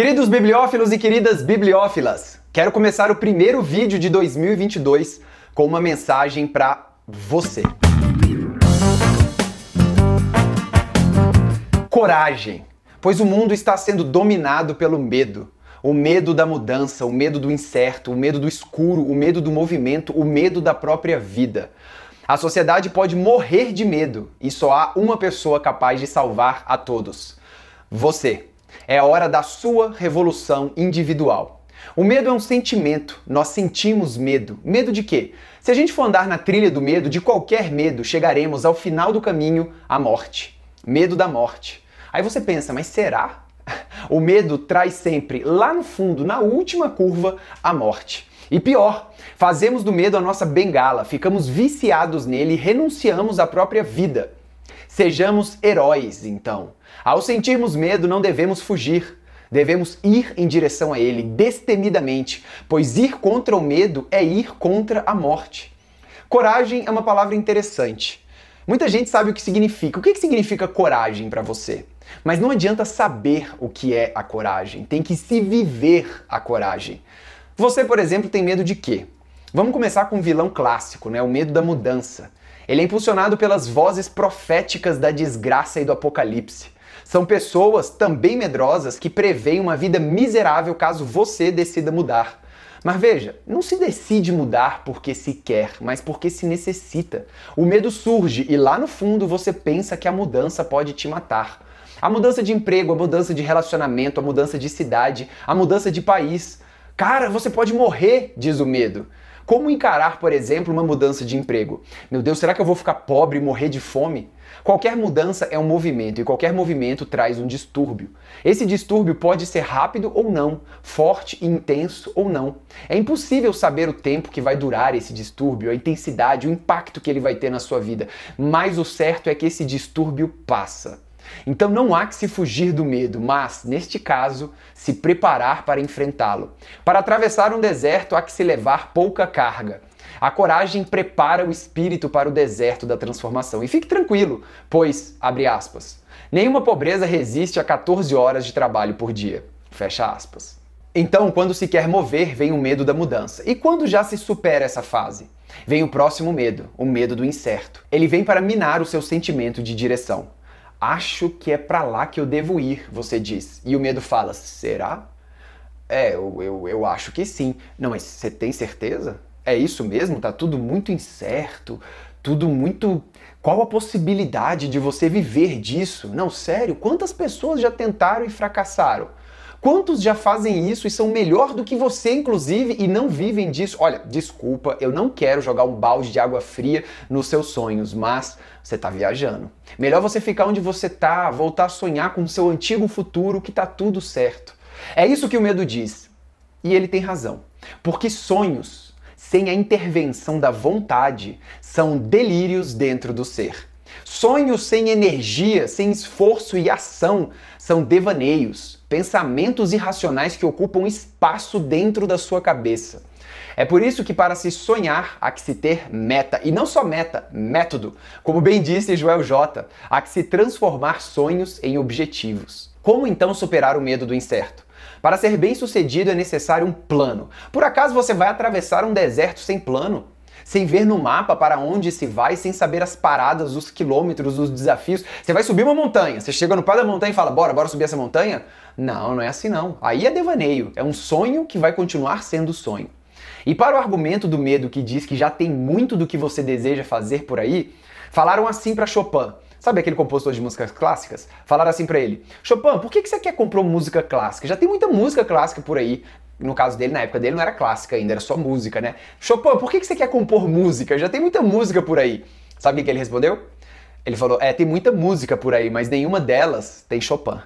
Queridos bibliófilos e queridas bibliófilas, quero começar o primeiro vídeo de 2022 com uma mensagem para você. Coragem, pois o mundo está sendo dominado pelo medo. O medo da mudança, o medo do incerto, o medo do escuro, o medo do movimento, o medo da própria vida. A sociedade pode morrer de medo e só há uma pessoa capaz de salvar a todos: você. É hora da sua revolução individual. O medo é um sentimento, nós sentimos medo. Medo de quê? Se a gente for andar na trilha do medo, de qualquer medo, chegaremos ao final do caminho, à morte. Medo da morte. Aí você pensa, mas será? O medo traz sempre, lá no fundo, na última curva, a morte. E pior, fazemos do medo a nossa bengala, ficamos viciados nele e renunciamos à própria vida. Sejamos heróis, então. Ao sentirmos medo, não devemos fugir. Devemos ir em direção a ele destemidamente, pois ir contra o medo é ir contra a morte. Coragem é uma palavra interessante. Muita gente sabe o que significa. O que significa coragem para você? Mas não adianta saber o que é a coragem, tem que se viver a coragem. Você, por exemplo, tem medo de quê? Vamos começar com um vilão clássico, né? O medo da mudança. Ele é impulsionado pelas vozes proféticas da desgraça e do apocalipse. São pessoas também medrosas que preveem uma vida miserável caso você decida mudar. Mas veja, não se decide mudar porque se quer, mas porque se necessita. O medo surge e lá no fundo você pensa que a mudança pode te matar. A mudança de emprego, a mudança de relacionamento, a mudança de cidade, a mudança de país. Cara, você pode morrer, diz o medo. Como encarar, por exemplo, uma mudança de emprego? Meu Deus, será que eu vou ficar pobre e morrer de fome? Qualquer mudança é um movimento e qualquer movimento traz um distúrbio. Esse distúrbio pode ser rápido ou não, forte e intenso ou não. É impossível saber o tempo que vai durar esse distúrbio, a intensidade, o impacto que ele vai ter na sua vida, mas o certo é que esse distúrbio passa. Então não há que se fugir do medo, mas, neste caso, se preparar para enfrentá-lo. Para atravessar um deserto há que se levar pouca carga. A coragem prepara o espírito para o deserto da transformação. E fique tranquilo, pois, abre aspas, nenhuma pobreza resiste a 14 horas de trabalho por dia. Fecha aspas. Então, quando se quer mover, vem o medo da mudança. E quando já se supera essa fase? Vem o próximo medo, o medo do incerto. Ele vem para minar o seu sentimento de direção. Acho que é para lá que eu devo ir, você diz. E o medo fala: será? É, eu, eu, eu acho que sim. Não, mas você tem certeza? É isso mesmo? Tá tudo muito incerto, tudo muito. Qual a possibilidade de você viver disso? Não, sério, quantas pessoas já tentaram e fracassaram? Quantos já fazem isso e são melhor do que você, inclusive, e não vivem disso? Olha, desculpa, eu não quero jogar um balde de água fria nos seus sonhos, mas você está viajando. Melhor você ficar onde você está, voltar a sonhar com o seu antigo futuro, que está tudo certo. É isso que o medo diz. E ele tem razão. Porque sonhos, sem a intervenção da vontade, são delírios dentro do ser. Sonhos sem energia, sem esforço e ação, são devaneios pensamentos irracionais que ocupam espaço dentro da sua cabeça. É por isso que para se sonhar há que se ter meta, e não só meta, método. Como bem disse Joel J, há que se transformar sonhos em objetivos. Como então superar o medo do incerto? Para ser bem sucedido é necessário um plano. Por acaso você vai atravessar um deserto sem plano? Sem ver no mapa para onde se vai, sem saber as paradas, os quilômetros, os desafios. Você vai subir uma montanha, você chega no pé da montanha e fala: "Bora, bora subir essa montanha?" Não, não é assim não. Aí é devaneio, é um sonho que vai continuar sendo sonho. E para o argumento do medo que diz que já tem muito do que você deseja fazer por aí, falaram assim para Chopin. Sabe aquele compositor de músicas clássicas? Falaram assim para ele: Chopin, por que, que você quer comprar música clássica? Já tem muita música clássica por aí no caso dele, na época dele, não era clássica ainda, era só música, né? Chopin, por que você quer compor música? Já tem muita música por aí. Sabe o que ele respondeu? Ele falou: É, tem muita música por aí, mas nenhuma delas tem Chopin.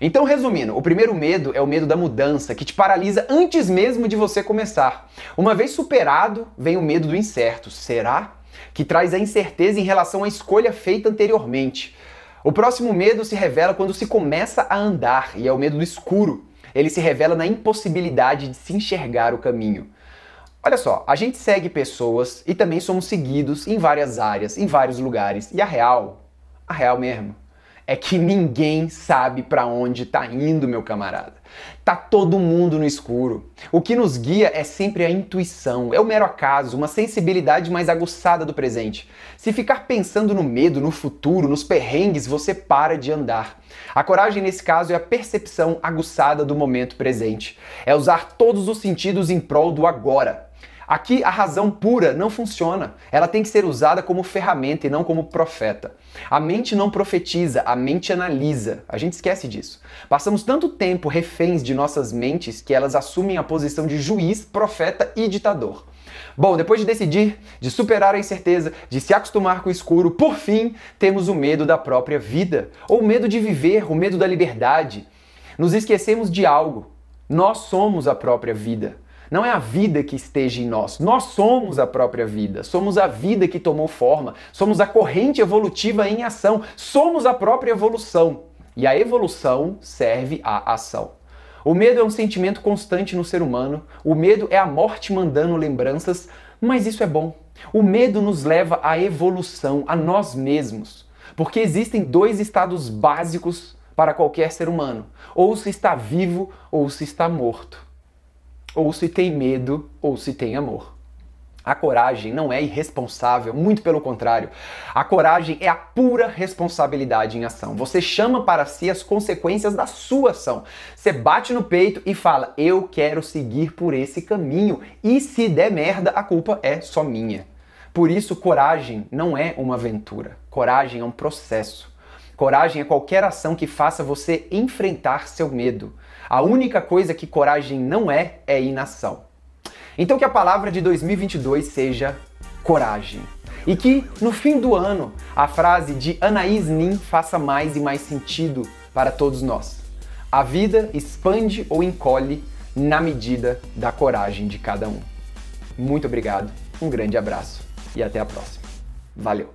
Então, resumindo, o primeiro medo é o medo da mudança, que te paralisa antes mesmo de você começar. Uma vez superado, vem o medo do incerto. Será? Que traz a incerteza em relação à escolha feita anteriormente. O próximo medo se revela quando se começa a andar, e é o medo do escuro ele se revela na impossibilidade de se enxergar o caminho. Olha só, a gente segue pessoas e também somos seguidos em várias áreas, em vários lugares. E a real, a real mesmo, é que ninguém sabe para onde tá indo, meu camarada. Tá todo mundo no escuro. O que nos guia é sempre a intuição, é o mero acaso, uma sensibilidade mais aguçada do presente. Se ficar pensando no medo, no futuro, nos perrengues, você para de andar. A coragem nesse caso é a percepção aguçada do momento presente. É usar todos os sentidos em prol do agora. Aqui a razão pura não funciona. Ela tem que ser usada como ferramenta e não como profeta. A mente não profetiza, a mente analisa. A gente esquece disso. Passamos tanto tempo reféns de nossas mentes que elas assumem a posição de juiz, profeta e ditador. Bom, depois de decidir, de superar a incerteza, de se acostumar com o escuro, por fim, temos o medo da própria vida, ou o medo de viver, o medo da liberdade. Nos esquecemos de algo. Nós somos a própria vida. Não é a vida que esteja em nós. Nós somos a própria vida. Somos a vida que tomou forma. Somos a corrente evolutiva em ação. Somos a própria evolução. E a evolução serve à ação. O medo é um sentimento constante no ser humano. O medo é a morte mandando lembranças, mas isso é bom. O medo nos leva à evolução, a nós mesmos. Porque existem dois estados básicos para qualquer ser humano: ou se está vivo ou se está morto ou se tem medo, ou se tem amor. A coragem não é irresponsável, muito pelo contrário. A coragem é a pura responsabilidade em ação. Você chama para si as consequências da sua ação. Você bate no peito e fala: Eu quero seguir por esse caminho. E se der merda, a culpa é só minha. Por isso, coragem não é uma aventura. Coragem é um processo. Coragem é qualquer ação que faça você enfrentar seu medo. A única coisa que coragem não é é inação. Então que a palavra de 2022 seja coragem. E que no fim do ano a frase de Anaís Nin faça mais e mais sentido para todos nós. A vida expande ou encolhe na medida da coragem de cada um. Muito obrigado, um grande abraço e até a próxima. Valeu!